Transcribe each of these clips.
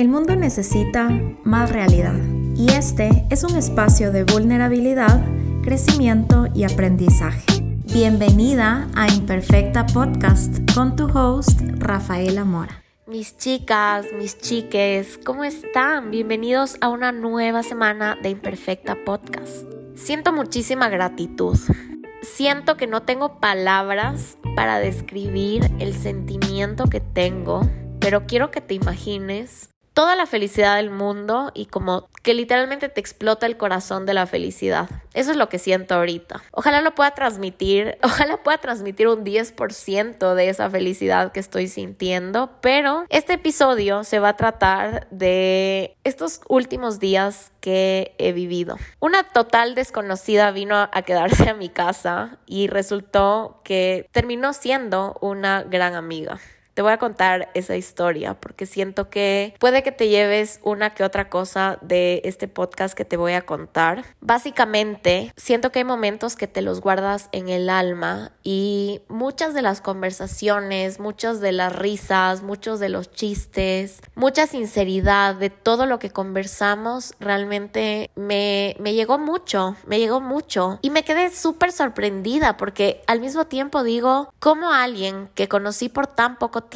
El mundo necesita más realidad y este es un espacio de vulnerabilidad, crecimiento y aprendizaje. Bienvenida a Imperfecta Podcast con tu host Rafaela Mora. Mis chicas, mis chiques, ¿cómo están? Bienvenidos a una nueva semana de Imperfecta Podcast. Siento muchísima gratitud. Siento que no tengo palabras para describir el sentimiento que tengo, pero quiero que te imagines toda la felicidad del mundo y como que literalmente te explota el corazón de la felicidad. Eso es lo que siento ahorita. Ojalá lo pueda transmitir, ojalá pueda transmitir un 10% de esa felicidad que estoy sintiendo, pero este episodio se va a tratar de estos últimos días que he vivido. Una total desconocida vino a quedarse a mi casa y resultó que terminó siendo una gran amiga. Te voy a contar esa historia porque siento que puede que te lleves una que otra cosa de este podcast que te voy a contar. Básicamente, siento que hay momentos que te los guardas en el alma y muchas de las conversaciones, muchas de las risas, muchos de los chistes, mucha sinceridad de todo lo que conversamos realmente me, me llegó mucho, me llegó mucho y me quedé súper sorprendida porque al mismo tiempo digo, ¿cómo alguien que conocí por tan poco tiempo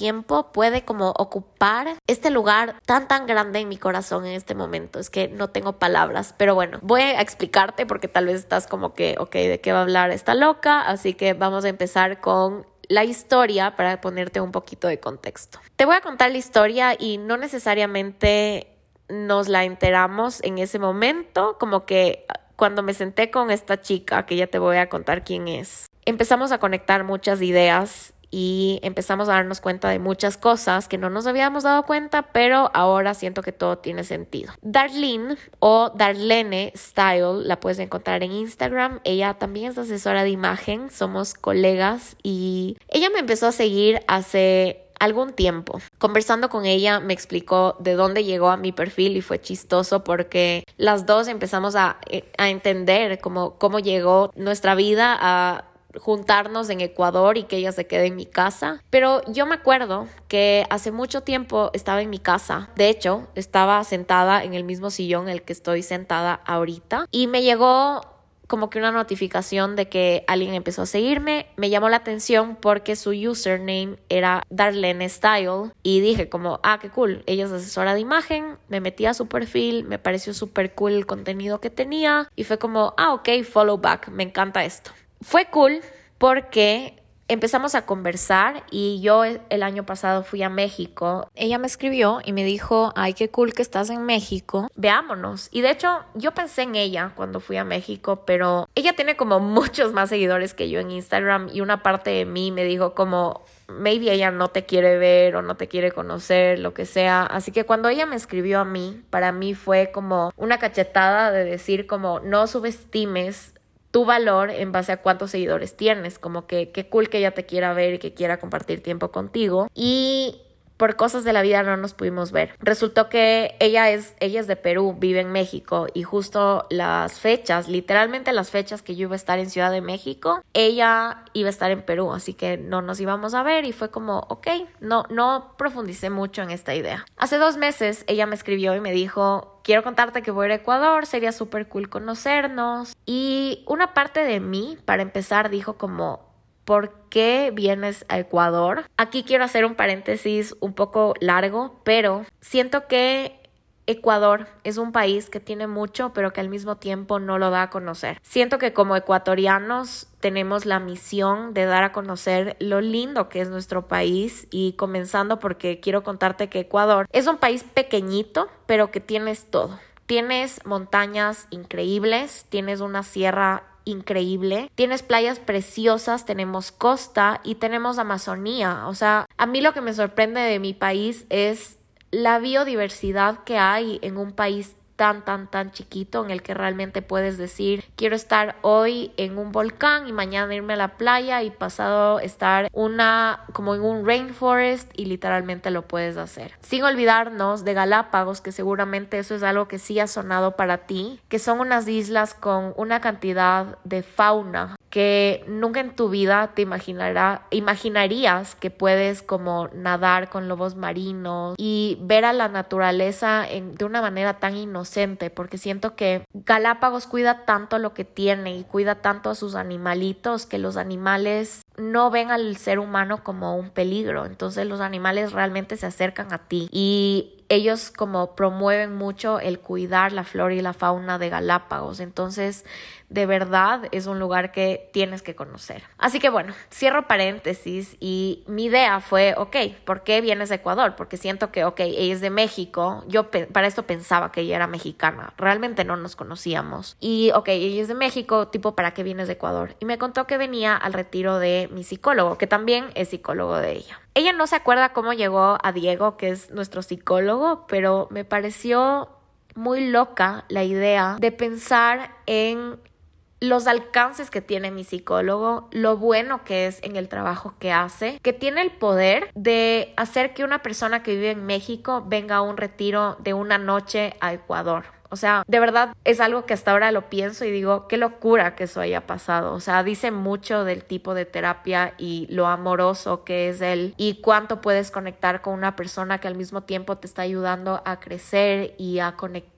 puede como ocupar este lugar tan tan grande en mi corazón en este momento. Es que no tengo palabras, pero bueno, voy a explicarte porque tal vez estás como que, ok, ¿de qué va a hablar esta loca? Así que vamos a empezar con la historia para ponerte un poquito de contexto. Te voy a contar la historia y no necesariamente nos la enteramos en ese momento, como que cuando me senté con esta chica, que ya te voy a contar quién es, empezamos a conectar muchas ideas y empezamos a darnos cuenta de muchas cosas que no nos habíamos dado cuenta, pero ahora siento que todo tiene sentido. Darlene o Darlene Style la puedes encontrar en Instagram. Ella también es asesora de imagen, somos colegas y ella me empezó a seguir hace algún tiempo. Conversando con ella me explicó de dónde llegó a mi perfil y fue chistoso porque las dos empezamos a, eh, a entender cómo, cómo llegó nuestra vida a juntarnos en Ecuador y que ella se quede en mi casa. Pero yo me acuerdo que hace mucho tiempo estaba en mi casa. De hecho, estaba sentada en el mismo sillón en el que estoy sentada ahorita. Y me llegó como que una notificación de que alguien empezó a seguirme. Me llamó la atención porque su username era Darlene Style y dije como, ah, qué cool, ella es asesora de imagen, me metí a su perfil, me pareció súper cool el contenido que tenía y fue como, ah, ok, follow back, me encanta esto. Fue cool porque empezamos a conversar y yo el año pasado fui a México. Ella me escribió y me dijo, ay, qué cool que estás en México, veámonos. Y de hecho, yo pensé en ella cuando fui a México, pero ella tiene como muchos más seguidores que yo en Instagram y una parte de mí me dijo como... Maybe ella no te quiere ver o no te quiere conocer, lo que sea. Así que cuando ella me escribió a mí, para mí fue como una cachetada de decir como no subestimes tu valor en base a cuántos seguidores tienes, como que qué cool que ella te quiera ver y que quiera compartir tiempo contigo. Y por cosas de la vida no nos pudimos ver. Resultó que ella es, ella es de Perú, vive en México y justo las fechas, literalmente las fechas que yo iba a estar en Ciudad de México, ella iba a estar en Perú, así que no nos íbamos a ver y fue como, ok, no, no profundicé mucho en esta idea. Hace dos meses ella me escribió y me dijo, quiero contarte que voy a Ecuador, sería súper cool conocernos. Y una parte de mí, para empezar, dijo como, ¿por qué vienes a Ecuador? Aquí quiero hacer un paréntesis un poco largo, pero siento que Ecuador es un país que tiene mucho, pero que al mismo tiempo no lo da a conocer. Siento que como ecuatorianos tenemos la misión de dar a conocer lo lindo que es nuestro país y comenzando porque quiero contarte que Ecuador es un país pequeñito, pero que tienes todo. Tienes montañas increíbles, tienes una sierra increíble. Tienes playas preciosas, tenemos costa y tenemos Amazonía. O sea, a mí lo que me sorprende de mi país es la biodiversidad que hay en un país tan, tan, tan chiquito en el que realmente puedes decir, quiero estar hoy en un volcán y mañana irme a la playa y pasado estar una, como en un rainforest y literalmente lo puedes hacer. Sin olvidarnos de Galápagos, que seguramente eso es algo que sí ha sonado para ti, que son unas islas con una cantidad de fauna que nunca en tu vida te imaginará, imaginarías que puedes como nadar con lobos marinos y ver a la naturaleza de una manera tan inocente, porque siento que Galápagos cuida tanto lo que tiene y cuida tanto a sus animalitos que los animales no ven al ser humano como un peligro, entonces los animales realmente se acercan a ti y ellos como promueven mucho el cuidar la flora y la fauna de Galápagos. Entonces, de verdad es un lugar que tienes que conocer. Así que bueno, cierro paréntesis y mi idea fue, ok, ¿por qué vienes de Ecuador? Porque siento que, ok, ella es de México. Yo para esto pensaba que ella era mexicana. Realmente no nos conocíamos. Y, ok, ella es de México, tipo, ¿para qué vienes de Ecuador? Y me contó que venía al retiro de mi psicólogo, que también es psicólogo de ella. Ella no se acuerda cómo llegó a Diego, que es nuestro psicólogo, pero me pareció muy loca la idea de pensar en los alcances que tiene mi psicólogo, lo bueno que es en el trabajo que hace, que tiene el poder de hacer que una persona que vive en México venga a un retiro de una noche a Ecuador. O sea, de verdad es algo que hasta ahora lo pienso y digo, qué locura que eso haya pasado. O sea, dice mucho del tipo de terapia y lo amoroso que es él y cuánto puedes conectar con una persona que al mismo tiempo te está ayudando a crecer y a conectar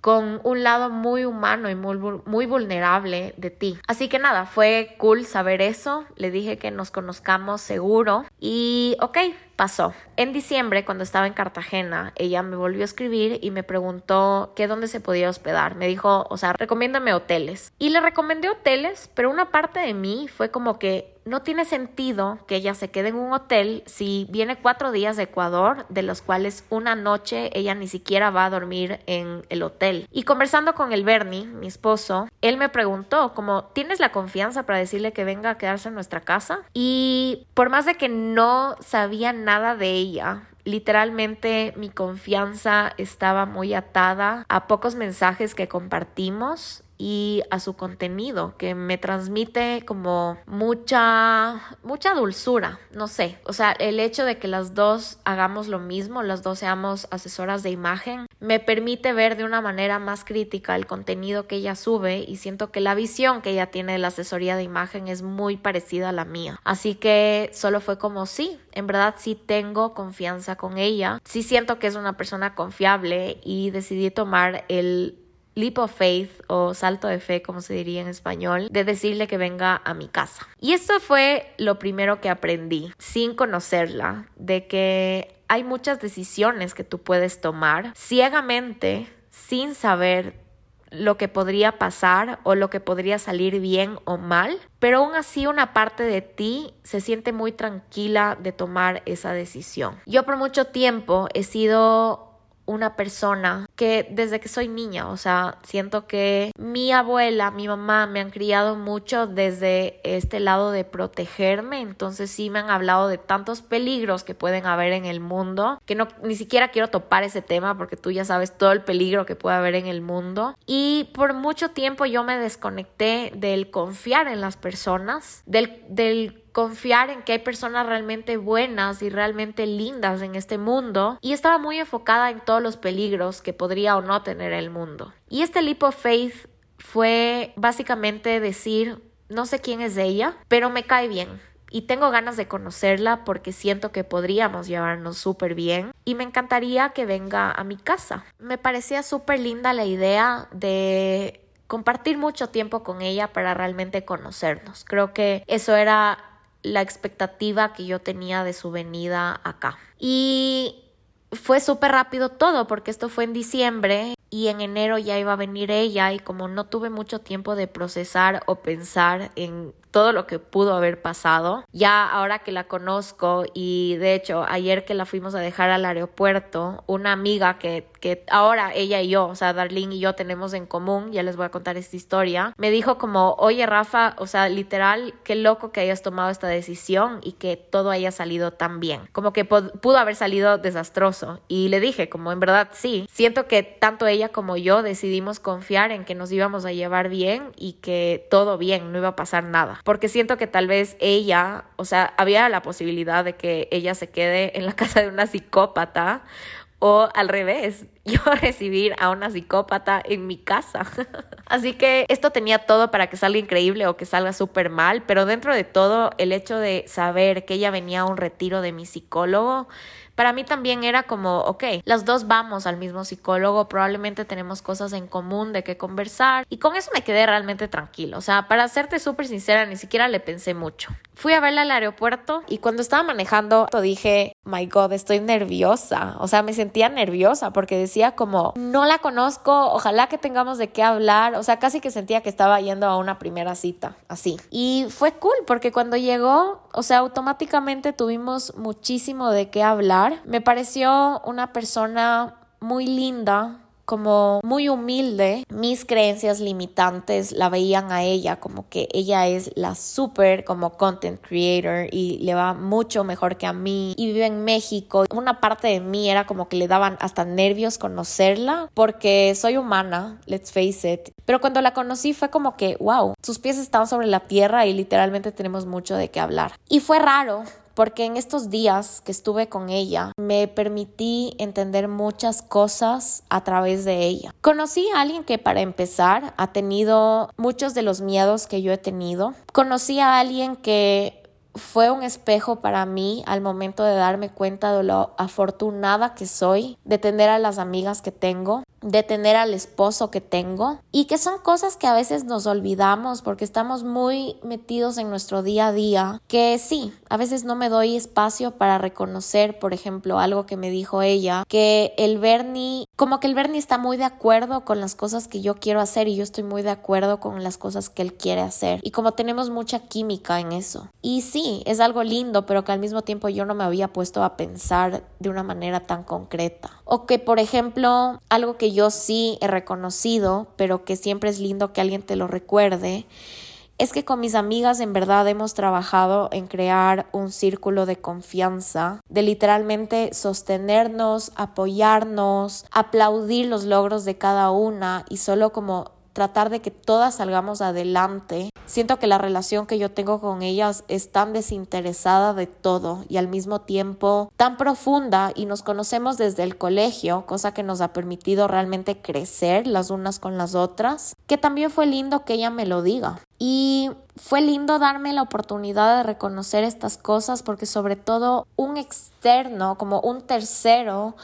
con un lado muy humano y muy, vulnerable de ti. Así que nada, fue cool saber eso. Le dije que nos conozcamos seguro y ok, pasó. En diciembre, cuando estaba en Cartagena, ella me volvió a escribir y me preguntó qué dónde se podía hospedar. Me dijo, o sea, recomiéndame hoteles. Y le recomendé hoteles, pero una parte de mí fue como que no tiene sentido que ella se quede en un hotel si viene cuatro días de Ecuador, de los cuales una noche ella ni siquiera va a dormir en el hotel. Y conversando con el Bernie, mi esposo, él me preguntó como, ¿tienes la confianza para decirle que venga a quedarse en nuestra casa? Y por más de que no sabía nada de ella, Literalmente mi confianza estaba muy atada a pocos mensajes que compartimos y a su contenido que me transmite como mucha mucha dulzura, no sé, o sea, el hecho de que las dos hagamos lo mismo, las dos seamos asesoras de imagen, me permite ver de una manera más crítica el contenido que ella sube y siento que la visión que ella tiene de la asesoría de imagen es muy parecida a la mía. Así que solo fue como sí, en verdad sí tengo confianza con ella, sí siento que es una persona confiable y decidí tomar el leap of faith o salto de fe, como se diría en español, de decirle que venga a mi casa. Y esto fue lo primero que aprendí, sin conocerla, de que hay muchas decisiones que tú puedes tomar ciegamente, sin saber lo que podría pasar o lo que podría salir bien o mal, pero aún así una parte de ti se siente muy tranquila de tomar esa decisión. Yo por mucho tiempo he sido una persona que desde que soy niña, o sea, siento que mi abuela, mi mamá me han criado mucho desde este lado de protegerme, entonces sí me han hablado de tantos peligros que pueden haber en el mundo, que no ni siquiera quiero topar ese tema porque tú ya sabes todo el peligro que puede haber en el mundo. Y por mucho tiempo yo me desconecté del confiar en las personas, del del confiar en que hay personas realmente buenas y realmente lindas en este mundo y estaba muy enfocada en todos los peligros que podría o no tener el mundo. Y este leap of faith fue básicamente decir, no sé quién es ella, pero me cae bien. Y tengo ganas de conocerla porque siento que podríamos llevarnos súper bien y me encantaría que venga a mi casa. Me parecía súper linda la idea de compartir mucho tiempo con ella para realmente conocernos. Creo que eso era la expectativa que yo tenía de su venida acá. Y fue súper rápido todo porque esto fue en diciembre y en enero ya iba a venir ella y como no tuve mucho tiempo de procesar o pensar en todo lo que pudo haber pasado. Ya ahora que la conozco y de hecho ayer que la fuimos a dejar al aeropuerto, una amiga que, que ahora ella y yo, o sea, Darlene y yo tenemos en común, ya les voy a contar esta historia, me dijo como, oye Rafa, o sea, literal, qué loco que hayas tomado esta decisión y que todo haya salido tan bien. Como que pudo haber salido desastroso. Y le dije, como en verdad sí, siento que tanto ella como yo decidimos confiar en que nos íbamos a llevar bien y que todo bien, no iba a pasar nada. Porque siento que tal vez ella, o sea, había la posibilidad de que ella se quede en la casa de una psicópata o al revés, yo recibir a una psicópata en mi casa. Así que esto tenía todo para que salga increíble o que salga súper mal, pero dentro de todo el hecho de saber que ella venía a un retiro de mi psicólogo, para mí también era como, ok, las dos vamos al mismo psicólogo, probablemente tenemos cosas en común de qué conversar y con eso me quedé realmente tranquilo. O sea, para serte súper sincera, ni siquiera le pensé mucho. Fui a verla al aeropuerto y cuando estaba manejando dije, my god, estoy nerviosa. O sea, me sentía nerviosa porque decía como, no la conozco, ojalá que tengamos de qué hablar. O sea, casi que sentía que estaba yendo a una primera cita, así. Y fue cool porque cuando llegó, o sea, automáticamente tuvimos muchísimo de qué hablar. Me pareció una persona muy linda, como muy humilde, mis creencias limitantes la veían a ella como que ella es la super como content creator y le va mucho mejor que a mí y vive en México. Una parte de mí era como que le daban hasta nervios conocerla porque soy humana, let's face it. Pero cuando la conocí fue como que, wow, sus pies están sobre la tierra y literalmente tenemos mucho de qué hablar. Y fue raro porque en estos días que estuve con ella me permití entender muchas cosas a través de ella. Conocí a alguien que para empezar ha tenido muchos de los miedos que yo he tenido. Conocí a alguien que fue un espejo para mí al momento de darme cuenta de lo afortunada que soy, de tener a las amigas que tengo, de tener al esposo que tengo y que son cosas que a veces nos olvidamos porque estamos muy metidos en nuestro día a día que sí, a veces no me doy espacio para reconocer, por ejemplo, algo que me dijo ella, que el Bernie, como que el Bernie está muy de acuerdo con las cosas que yo quiero hacer y yo estoy muy de acuerdo con las cosas que él quiere hacer y como tenemos mucha química en eso. Y sí, es algo lindo, pero que al mismo tiempo yo no me había puesto a pensar de una manera tan concreta. O que, por ejemplo, algo yo sí he reconocido, pero que siempre es lindo que alguien te lo recuerde, es que con mis amigas en verdad hemos trabajado en crear un círculo de confianza, de literalmente sostenernos, apoyarnos, aplaudir los logros de cada una y solo como tratar de que todas salgamos adelante. Siento que la relación que yo tengo con ellas es tan desinteresada de todo y al mismo tiempo tan profunda y nos conocemos desde el colegio, cosa que nos ha permitido realmente crecer las unas con las otras, que también fue lindo que ella me lo diga. Y fue lindo darme la oportunidad de reconocer estas cosas porque sobre todo un externo, como un tercero,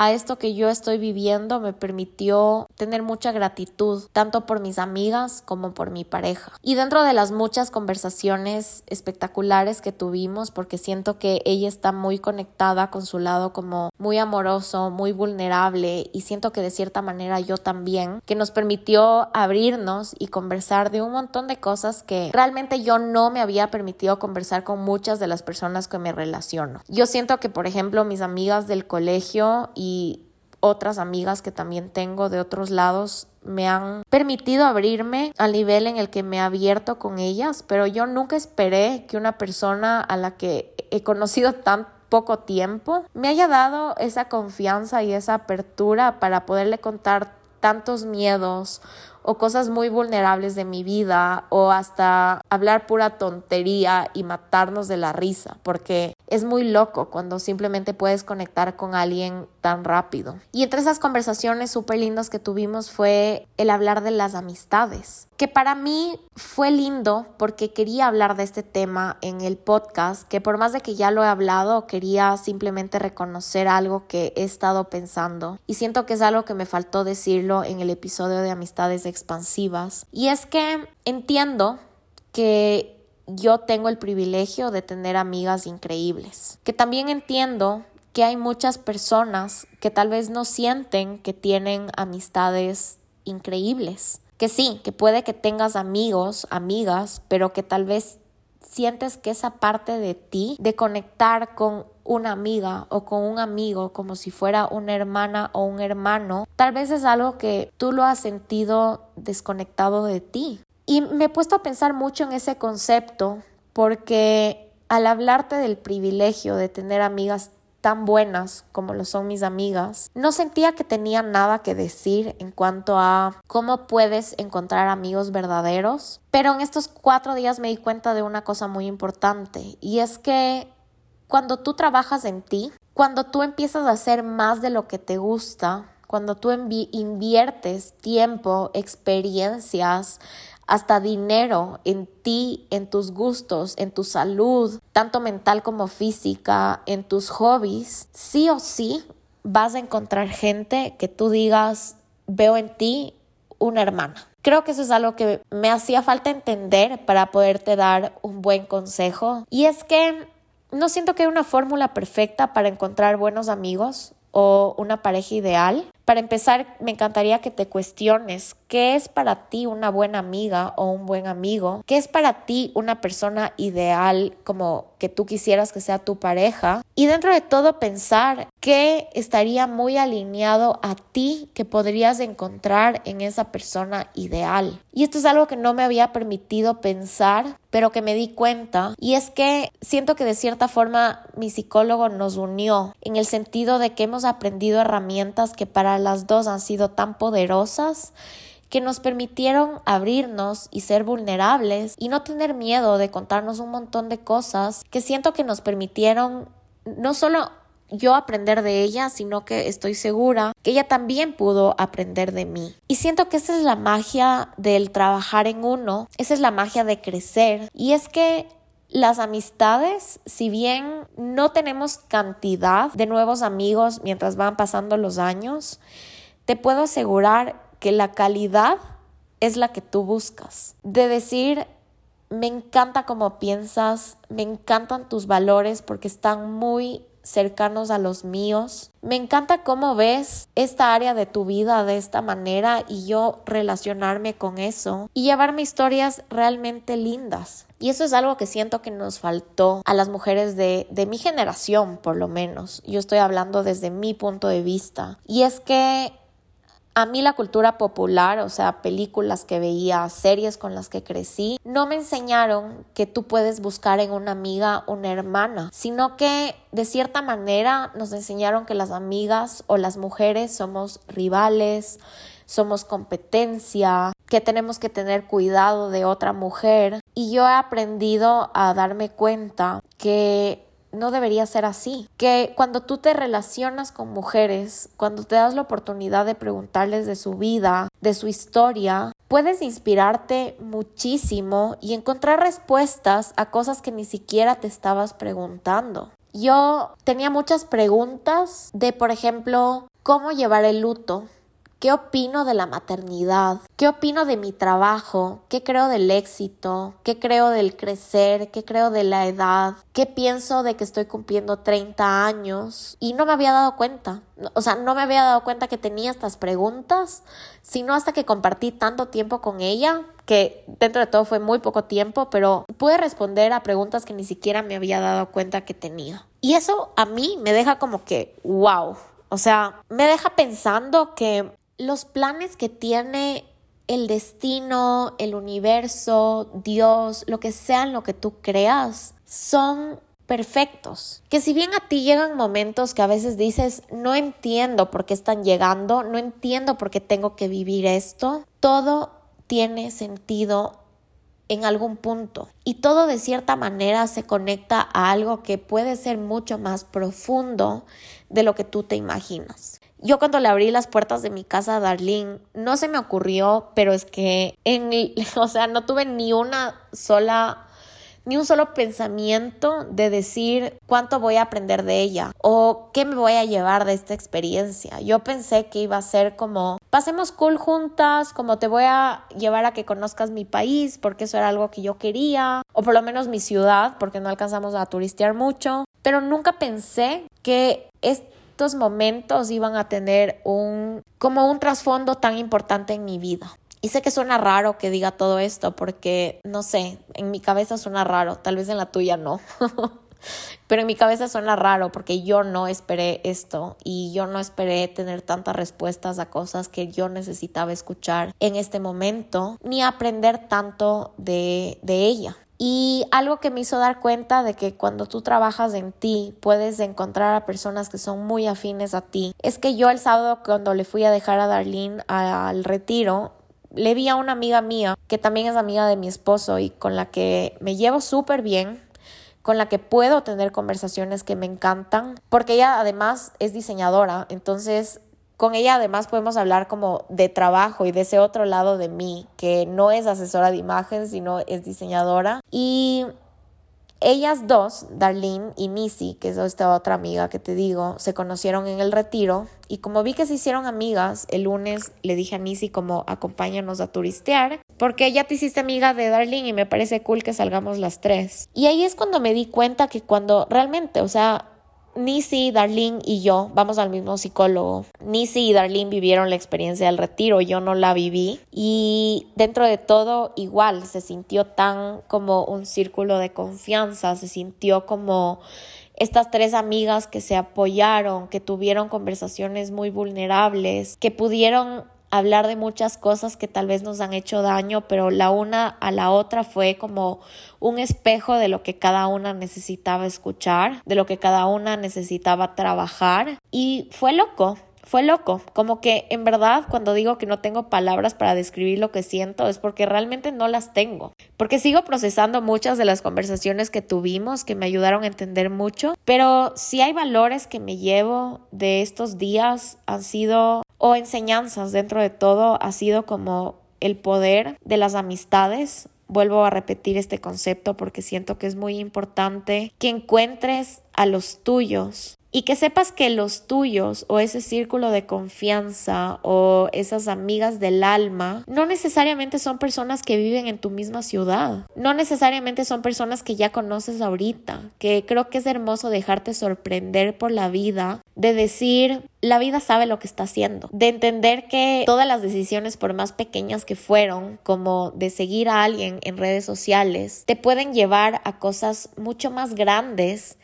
a esto que yo estoy viviendo me permitió tener mucha gratitud, tanto por mis amigas como por mi pareja. Y dentro de las muchas conversaciones espectaculares que tuvimos, porque siento que ella está muy conectada con su lado como muy amoroso, muy vulnerable y siento que de cierta manera yo también, que nos permitió abrirnos y conversar de un montón de cosas que realmente yo no me había permitido conversar con muchas de las personas que me relaciono. Yo siento que, por ejemplo, mis amigas del colegio y otras amigas que también tengo de otros lados me han permitido abrirme al nivel en el que me he abierto con ellas, pero yo nunca esperé que una persona a la que he conocido tan poco tiempo me haya dado esa confianza y esa apertura para poderle contar tantos miedos o cosas muy vulnerables de mi vida o hasta hablar pura tontería y matarnos de la risa, porque es muy loco cuando simplemente puedes conectar con alguien tan rápido. Y entre esas conversaciones súper lindas que tuvimos fue el hablar de las amistades, que para mí fue lindo porque quería hablar de este tema en el podcast, que por más de que ya lo he hablado, quería simplemente reconocer algo que he estado pensando y siento que es algo que me faltó decirlo en el episodio de amistades expansivas. Y es que entiendo que yo tengo el privilegio de tener amigas increíbles, que también entiendo que hay muchas personas que tal vez no sienten que tienen amistades increíbles. Que sí, que puede que tengas amigos, amigas, pero que tal vez sientes que esa parte de ti, de conectar con una amiga o con un amigo como si fuera una hermana o un hermano, tal vez es algo que tú lo has sentido desconectado de ti. Y me he puesto a pensar mucho en ese concepto porque al hablarte del privilegio de tener amigas tan buenas como lo son mis amigas, no sentía que tenía nada que decir en cuanto a cómo puedes encontrar amigos verdaderos. Pero en estos cuatro días me di cuenta de una cosa muy importante y es que cuando tú trabajas en ti, cuando tú empiezas a hacer más de lo que te gusta, cuando tú inviertes tiempo, experiencias, hasta dinero en ti, en tus gustos, en tu salud, tanto mental como física, en tus hobbies, sí o sí vas a encontrar gente que tú digas, veo en ti una hermana. Creo que eso es algo que me hacía falta entender para poderte dar un buen consejo. Y es que no siento que hay una fórmula perfecta para encontrar buenos amigos o una pareja ideal. Para empezar, me encantaría que te cuestiones qué es para ti una buena amiga o un buen amigo, qué es para ti una persona ideal como que tú quisieras que sea tu pareja y dentro de todo pensar qué estaría muy alineado a ti que podrías encontrar en esa persona ideal. Y esto es algo que no me había permitido pensar, pero que me di cuenta y es que siento que de cierta forma mi psicólogo nos unió en el sentido de que hemos aprendido herramientas que para las dos han sido tan poderosas que nos permitieron abrirnos y ser vulnerables y no tener miedo de contarnos un montón de cosas que siento que nos permitieron no solo yo aprender de ella, sino que estoy segura que ella también pudo aprender de mí. Y siento que esa es la magia del trabajar en uno, esa es la magia de crecer. Y es que las amistades, si bien no tenemos cantidad de nuevos amigos mientras van pasando los años, te puedo asegurar que la calidad es la que tú buscas. De decir, me encanta cómo piensas, me encantan tus valores porque están muy cercanos a los míos. Me encanta cómo ves esta área de tu vida de esta manera y yo relacionarme con eso y llevarme historias realmente lindas. Y eso es algo que siento que nos faltó a las mujeres de, de mi generación, por lo menos. Yo estoy hablando desde mi punto de vista. Y es que a mí la cultura popular, o sea, películas que veía, series con las que crecí, no me enseñaron que tú puedes buscar en una amiga una hermana, sino que de cierta manera nos enseñaron que las amigas o las mujeres somos rivales, somos competencia, que tenemos que tener cuidado de otra mujer. Y yo he aprendido a darme cuenta que no debería ser así. Que cuando tú te relacionas con mujeres, cuando te das la oportunidad de preguntarles de su vida, de su historia, puedes inspirarte muchísimo y encontrar respuestas a cosas que ni siquiera te estabas preguntando. Yo tenía muchas preguntas de, por ejemplo, cómo llevar el luto, ¿Qué opino de la maternidad? ¿Qué opino de mi trabajo? ¿Qué creo del éxito? ¿Qué creo del crecer? ¿Qué creo de la edad? ¿Qué pienso de que estoy cumpliendo 30 años? Y no me había dado cuenta. O sea, no me había dado cuenta que tenía estas preguntas, sino hasta que compartí tanto tiempo con ella, que dentro de todo fue muy poco tiempo, pero pude responder a preguntas que ni siquiera me había dado cuenta que tenía. Y eso a mí me deja como que, wow. O sea, me deja pensando que los planes que tiene el destino, el universo, Dios, lo que sea en lo que tú creas, son perfectos. Que si bien a ti llegan momentos que a veces dices, no entiendo por qué están llegando, no entiendo por qué tengo que vivir esto, todo tiene sentido en algún punto y todo de cierta manera se conecta a algo que puede ser mucho más profundo de lo que tú te imaginas. Yo cuando le abrí las puertas de mi casa a Darlene, no se me ocurrió, pero es que en, o sea, no tuve ni una sola ni un solo pensamiento de decir cuánto voy a aprender de ella o qué me voy a llevar de esta experiencia. Yo pensé que iba a ser como pasemos cool juntas, como te voy a llevar a que conozcas mi país porque eso era algo que yo quería o por lo menos mi ciudad porque no alcanzamos a turistear mucho, pero nunca pensé que este estos momentos iban a tener un como un trasfondo tan importante en mi vida. Y sé que suena raro que diga todo esto porque, no sé, en mi cabeza suena raro, tal vez en la tuya no. Pero en mi cabeza suena raro porque yo no esperé esto y yo no esperé tener tantas respuestas a cosas que yo necesitaba escuchar en este momento ni aprender tanto de, de ella. Y algo que me hizo dar cuenta de que cuando tú trabajas en ti puedes encontrar a personas que son muy afines a ti. Es que yo el sábado cuando le fui a dejar a Darlene al retiro, le vi a una amiga mía que también es amiga de mi esposo y con la que me llevo súper bien, con la que puedo tener conversaciones que me encantan, porque ella además es diseñadora, entonces con ella además podemos hablar como de trabajo y de ese otro lado de mí, que no es asesora de imagen, sino es diseñadora. Y ellas dos, Darlene y Nisi, que es esta otra amiga que te digo, se conocieron en el retiro y como vi que se hicieron amigas, el lunes le dije a Nisi como acompáñanos a turistear, porque ya te hiciste amiga de Darlene y me parece cool que salgamos las tres. Y ahí es cuando me di cuenta que cuando realmente, o sea, Nisi, Darlene y yo vamos al mismo psicólogo. Nisi y Darlene vivieron la experiencia del retiro, yo no la viví. Y dentro de todo, igual, se sintió tan como un círculo de confianza, se sintió como estas tres amigas que se apoyaron, que tuvieron conversaciones muy vulnerables, que pudieron hablar de muchas cosas que tal vez nos han hecho daño, pero la una a la otra fue como un espejo de lo que cada una necesitaba escuchar, de lo que cada una necesitaba trabajar. Y fue loco, fue loco, como que en verdad cuando digo que no tengo palabras para describir lo que siento es porque realmente no las tengo, porque sigo procesando muchas de las conversaciones que tuvimos que me ayudaron a entender mucho, pero si hay valores que me llevo de estos días han sido o enseñanzas dentro de todo ha sido como el poder de las amistades. Vuelvo a repetir este concepto porque siento que es muy importante que encuentres a los tuyos y que sepas que los tuyos o ese círculo de confianza o esas amigas del alma no necesariamente son personas que viven en tu misma ciudad, no necesariamente son personas que ya conoces ahorita, que creo que es hermoso dejarte sorprender por la vida, de decir, la vida sabe lo que está haciendo, de entender que todas las decisiones, por más pequeñas que fueron, como de seguir a alguien en redes sociales, te pueden llevar a cosas mucho más grandes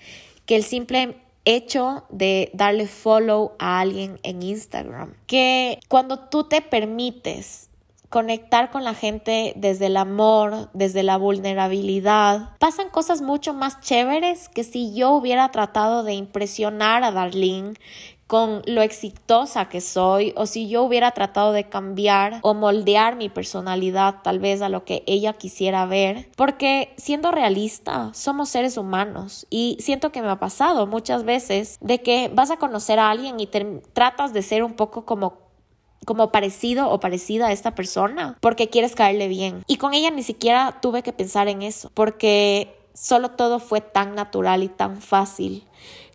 que el simple hecho de darle follow a alguien en Instagram. Que cuando tú te permites conectar con la gente desde el amor, desde la vulnerabilidad, pasan cosas mucho más chéveres que si yo hubiera tratado de impresionar a Darlene con lo exitosa que soy o si yo hubiera tratado de cambiar o moldear mi personalidad tal vez a lo que ella quisiera ver. Porque siendo realista somos seres humanos y siento que me ha pasado muchas veces de que vas a conocer a alguien y tratas de ser un poco como como parecido o parecida a esta persona porque quieres caerle bien. Y con ella ni siquiera tuve que pensar en eso porque solo todo fue tan natural y tan fácil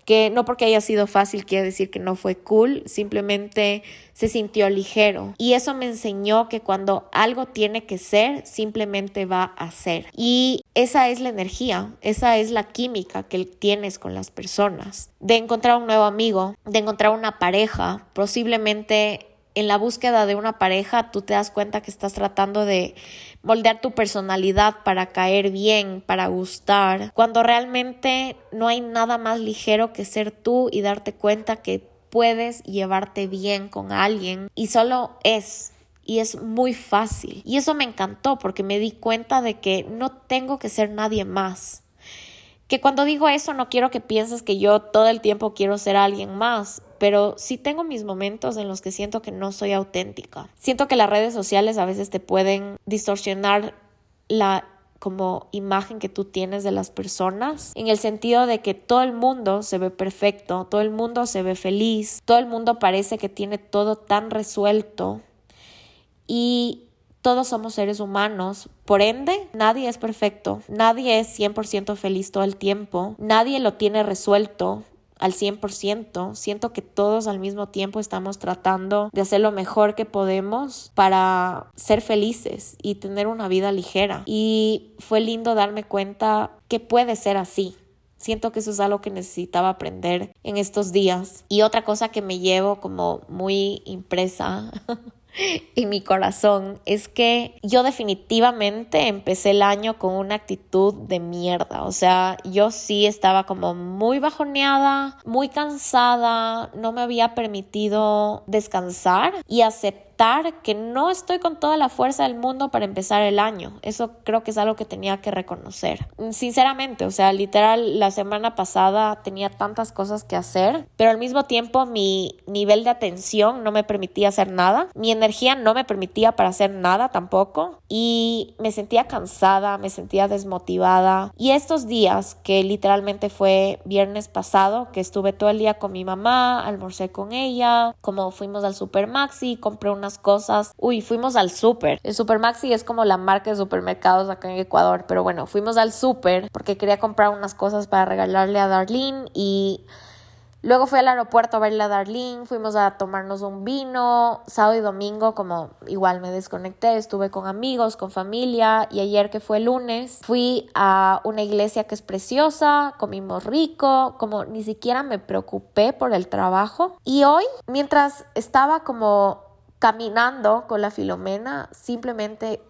que no porque haya sido fácil quiere decir que no fue cool, simplemente se sintió ligero. Y eso me enseñó que cuando algo tiene que ser, simplemente va a ser. Y esa es la energía, esa es la química que tienes con las personas. De encontrar un nuevo amigo, de encontrar una pareja, posiblemente en la búsqueda de una pareja tú te das cuenta que estás tratando de moldear tu personalidad para caer bien, para gustar, cuando realmente no hay nada más ligero que ser tú y darte cuenta que puedes llevarte bien con alguien y solo es y es muy fácil. Y eso me encantó porque me di cuenta de que no tengo que ser nadie más. Que cuando digo eso no quiero que pienses que yo todo el tiempo quiero ser alguien más pero sí tengo mis momentos en los que siento que no soy auténtica. Siento que las redes sociales a veces te pueden distorsionar la como imagen que tú tienes de las personas, en el sentido de que todo el mundo se ve perfecto, todo el mundo se ve feliz, todo el mundo parece que tiene todo tan resuelto y todos somos seres humanos, por ende, nadie es perfecto, nadie es 100% feliz todo el tiempo, nadie lo tiene resuelto, al 100%. Siento que todos al mismo tiempo estamos tratando de hacer lo mejor que podemos para ser felices y tener una vida ligera. Y fue lindo darme cuenta que puede ser así. Siento que eso es algo que necesitaba aprender en estos días. Y otra cosa que me llevo como muy impresa en mi corazón es que yo definitivamente empecé el año con una actitud de mierda. O sea, yo sí estaba como muy bajoneada, muy cansada, no me había permitido descansar y aceptar aceptar que no estoy con toda la fuerza del mundo para empezar el año. Eso creo que es algo que tenía que reconocer. Sinceramente, o sea, literal, la semana pasada tenía tantas cosas que hacer, pero al mismo tiempo mi nivel de atención no me permitía hacer nada, mi energía no me permitía para hacer nada tampoco y me sentía cansada, me sentía desmotivada. Y estos días, que literalmente fue viernes pasado, que estuve todo el día con mi mamá, almorcé con ella, como fuimos al Super Maxi, compré cosas. Uy, fuimos al Super. El Super Maxi es como la marca de supermercados acá en Ecuador, pero bueno, fuimos al Super porque quería comprar unas cosas para regalarle a Darlene y Luego fui al aeropuerto a verle a Darlene, fuimos a tomarnos un vino, sábado y domingo como igual me desconecté, estuve con amigos, con familia y ayer que fue lunes fui a una iglesia que es preciosa, comimos rico, como ni siquiera me preocupé por el trabajo y hoy mientras estaba como caminando con la Filomena simplemente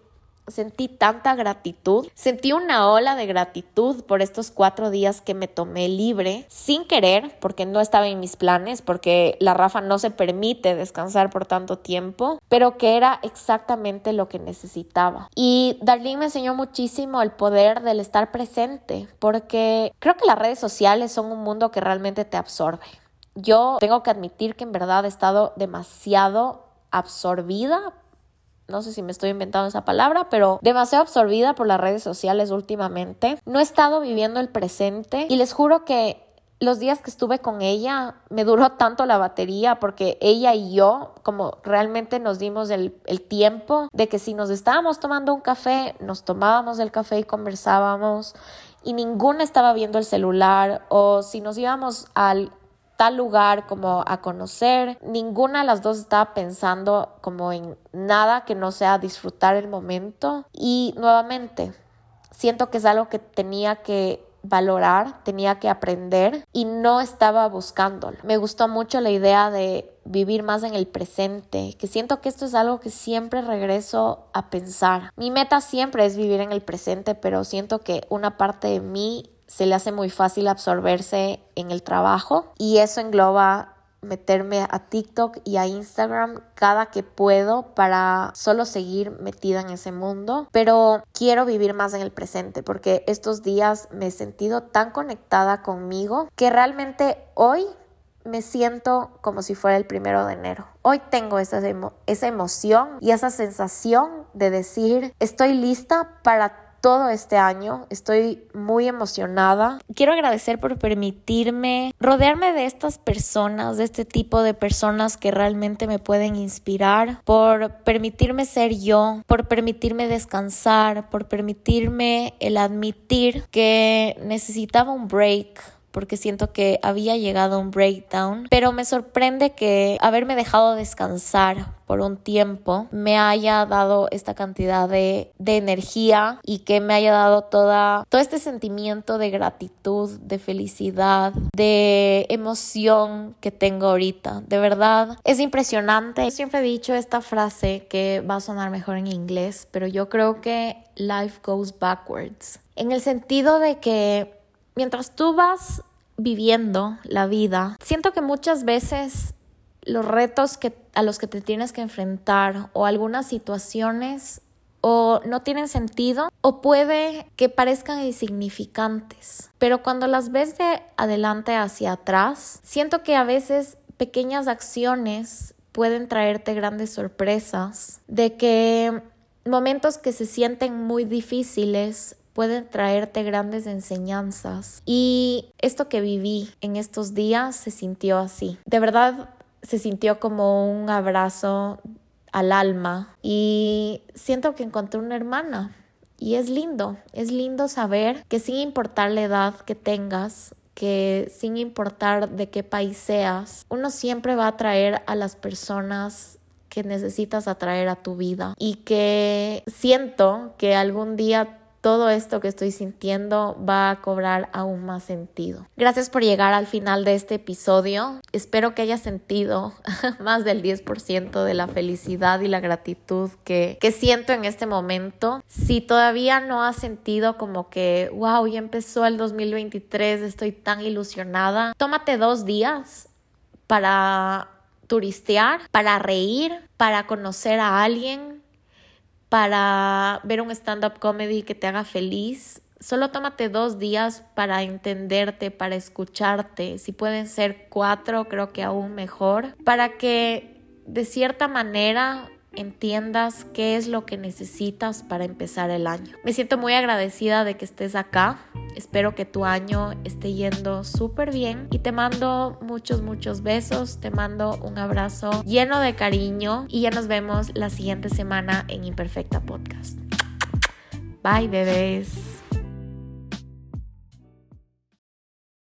sentí tanta gratitud, sentí una ola de gratitud por estos cuatro días que me tomé libre, sin querer, porque no estaba en mis planes, porque la Rafa no se permite descansar por tanto tiempo, pero que era exactamente lo que necesitaba. Y Darlene me enseñó muchísimo el poder del estar presente, porque creo que las redes sociales son un mundo que realmente te absorbe. Yo tengo que admitir que en verdad he estado demasiado absorbida no sé si me estoy inventando esa palabra, pero demasiado absorbida por las redes sociales últimamente. No he estado viviendo el presente y les juro que los días que estuve con ella me duró tanto la batería porque ella y yo como realmente nos dimos el, el, tiempo de que si nos estábamos tomando un café, nos tomábamos el café y conversábamos y ninguna estaba viendo el celular o si nos íbamos al, tal lugar como a conocer. Ninguna de las dos estaba pensando como en nada que no sea disfrutar el momento. Y nuevamente, siento que es algo que tenía que valorar, tenía que aprender y no estaba buscándolo. Me gustó mucho la idea de vivir más en el presente, que siento que esto es algo que siempre regreso a pensar. Mi meta siempre es vivir en el presente, pero siento que una parte de mí se le hace muy fácil absorberse en el trabajo y eso engloba meterme a TikTok y a Instagram cada que puedo para solo seguir metida en ese mundo, pero quiero vivir más en el presente porque estos días me he sentido tan conectada conmigo que realmente hoy me siento como si fuera el primero de enero. Hoy tengo esa, esa emoción y esa sensación de decir estoy lista para todo este año. Estoy muy emocionada. Quiero agradecer por permitirme rodearme de estas personas, de este tipo de personas que realmente me pueden inspirar, por permitirme ser yo, por permitirme descansar, por permitirme el admitir que necesitaba un break porque siento que había llegado a un breakdown, pero me sorprende que haberme dejado descansar por un tiempo me haya dado esta cantidad de, de, energía y que me haya dado toda, todo este sentimiento de gratitud, de felicidad, de emoción que tengo ahorita. De verdad, es impresionante. Yo siempre he dicho esta frase que va a sonar mejor en inglés, pero yo creo que life goes backwards. En el sentido de que mientras tú vas viviendo la vida, siento que muchas veces los retos que, a los que te tienes que enfrentar o algunas situaciones o no tienen sentido o puede que parezcan insignificantes. Pero cuando las ves de adelante hacia atrás, siento que a veces pequeñas acciones pueden traerte grandes sorpresas, de que momentos que se sienten muy difíciles pueden traerte grandes enseñanzas. Y esto que viví en estos días se sintió así. De verdad se sintió como un abrazo al alma y siento que encontré una hermana. Y es lindo, es lindo saber que sin importar la edad que tengas, que sin importar de qué país seas, uno siempre va a atraer a las personas que necesitas atraer a tu vida y que siento que algún día todo esto que estoy sintiendo va a cobrar aún más sentido. Gracias por llegar al final de este episodio. Espero que hayas sentido más del 10% de la felicidad y la gratitud que, que siento en este momento. Si todavía no has sentido como que, wow, ya empezó el 2023, estoy tan ilusionada, tómate dos días para turistear, para reír, para conocer a alguien, para ver un stand-up comedy que te haga feliz. Solo tómate dos días para entenderte, para escucharte. Si pueden ser cuatro, creo que aún mejor. Para que de cierta manera entiendas qué es lo que necesitas para empezar el año. Me siento muy agradecida de que estés acá. Espero que tu año esté yendo súper bien y te mando muchos, muchos besos. Te mando un abrazo lleno de cariño y ya nos vemos la siguiente semana en Imperfecta Podcast. Bye, bebés.